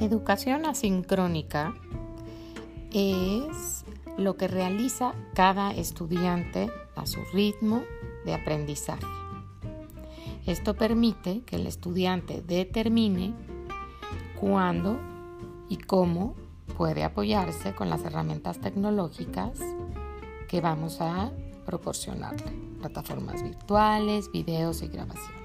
Educación asincrónica es lo que realiza cada estudiante a su ritmo de aprendizaje. Esto permite que el estudiante determine cuándo y cómo puede apoyarse con las herramientas tecnológicas que vamos a proporcionarle, plataformas virtuales, videos y grabaciones.